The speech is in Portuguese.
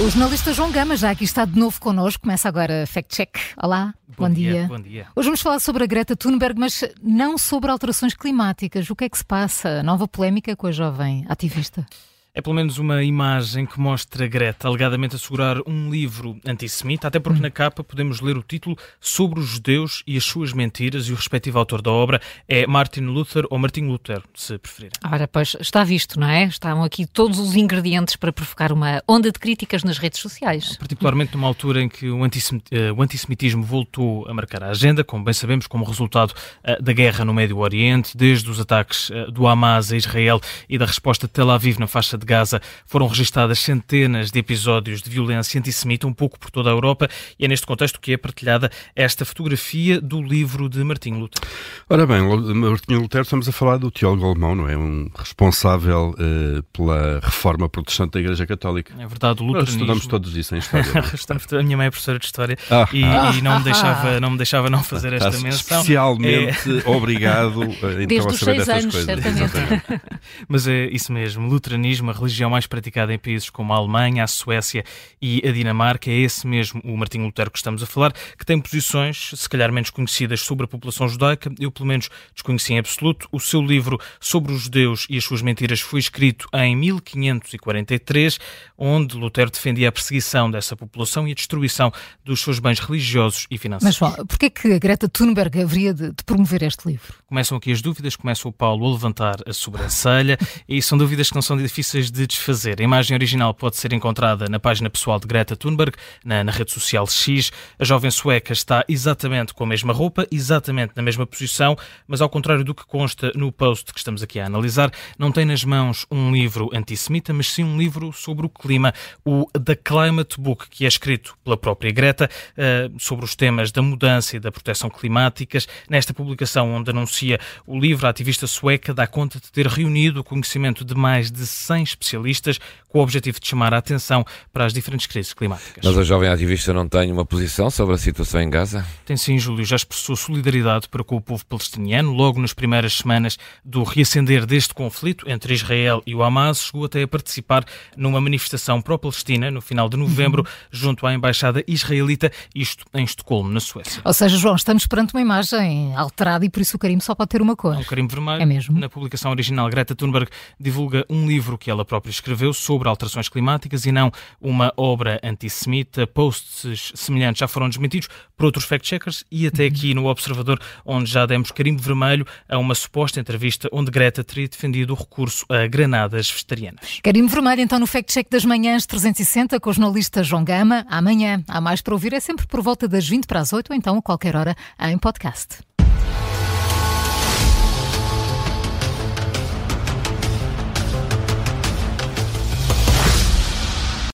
O jornalista João Gama já aqui está de novo connosco. Começa agora Fact Check. Olá, bom, bom dia. dia. Bom dia. Hoje vamos falar sobre a Greta Thunberg, mas não sobre alterações climáticas. O que é que se passa? Nova polémica com a jovem ativista. É pelo menos uma imagem que mostra Greta alegadamente a segurar um livro antissemita, até porque hum. na capa podemos ler o título Sobre os Judeus e as Suas Mentiras e o respectivo autor da obra é Martin Luther ou Martin Luther, se preferirem. Ora, pois está visto, não é? Estão aqui todos os ingredientes para provocar uma onda de críticas nas redes sociais. Particularmente numa altura em que o, eh, antissemitismo voltou a marcar a agenda, como bem sabemos, como resultado eh, da guerra no Médio Oriente, desde os ataques eh, do Hamas a Israel e da resposta de Tel Aviv na faixa de Gaza foram registadas centenas de episódios de violência antissemita, um pouco por toda a Europa, e é neste contexto que é partilhada esta fotografia do livro de Martinho Lutero. Ora bem, Martinho Lutero, estamos a falar do teólogo alemão, não é? Um responsável uh, pela reforma protestante da Igreja Católica. É verdade, o luteranismo... Nós estudamos todos isso em História. a minha mãe é professora de História ah, e, ah, e, não, me deixava, não me deixava não fazer esta menção. Especialmente é... obrigado uh, então, a saber destas anos, coisas. Certamente. Mas é isso mesmo, luteranismo, a religião mais praticada em países como a Alemanha, a Suécia e a Dinamarca. É esse mesmo o Martinho Lutero que estamos a falar, que tem posições, se calhar menos conhecidas, sobre a população judaica. Eu, pelo menos, desconheci em absoluto. O seu livro sobre os judeus e as suas mentiras foi escrito em 1543, onde Lutero defendia a perseguição dessa população e a destruição dos seus bens religiosos e financeiros. Mas, João, porquê que a Greta Thunberg haveria de, de promover este livro? Começam aqui as dúvidas, começa o Paulo a levantar a sobrancelha e são dúvidas que não são difíceis de desfazer fazer. A imagem original pode ser encontrada na página pessoal de Greta Thunberg, na, na rede social X. A jovem sueca está exatamente com a mesma roupa, exatamente na mesma posição, mas ao contrário do que consta no post que estamos aqui a analisar, não tem nas mãos um livro antissemita, mas sim um livro sobre o clima, o The Climate Book, que é escrito pela própria Greta uh, sobre os temas da mudança e da proteção climáticas. Nesta publicação, onde anuncia o livro, a ativista sueca dá conta de ter reunido o conhecimento de mais de 100 especialistas com o objetivo de chamar a atenção para as diferentes crises climáticas. Mas a jovem ativista não tem uma posição sobre a situação em Gaza? Tem sim, Júlio. Já expressou solidariedade para com o povo palestiniano logo nas primeiras semanas do reacender deste conflito entre Israel e o Hamas. Chegou até a participar numa manifestação pró-Palestina no final de novembro, uhum. junto à embaixada israelita, isto em Estocolmo, na Suécia. Ou seja, João, estamos perante uma imagem alterada e por isso o carimbo só pode ter uma cor. Um carimbo vermelho. É mesmo. Na publicação original, Greta Thunberg divulga um livro que ela própria escreveu escreveu sobre alterações climáticas e não uma obra antissemita. Posts semelhantes já foram desmentidos por outros fact-checkers e até aqui no Observador, onde já demos carimbo vermelho a uma suposta entrevista onde Greta teria defendido o recurso a granadas vegetarianas. Carimbo vermelho então no fact-check das manhãs 360 com o jornalista João Gama. Amanhã há mais para ouvir, é sempre por volta das 20 para as 8 ou então a qualquer hora em podcast.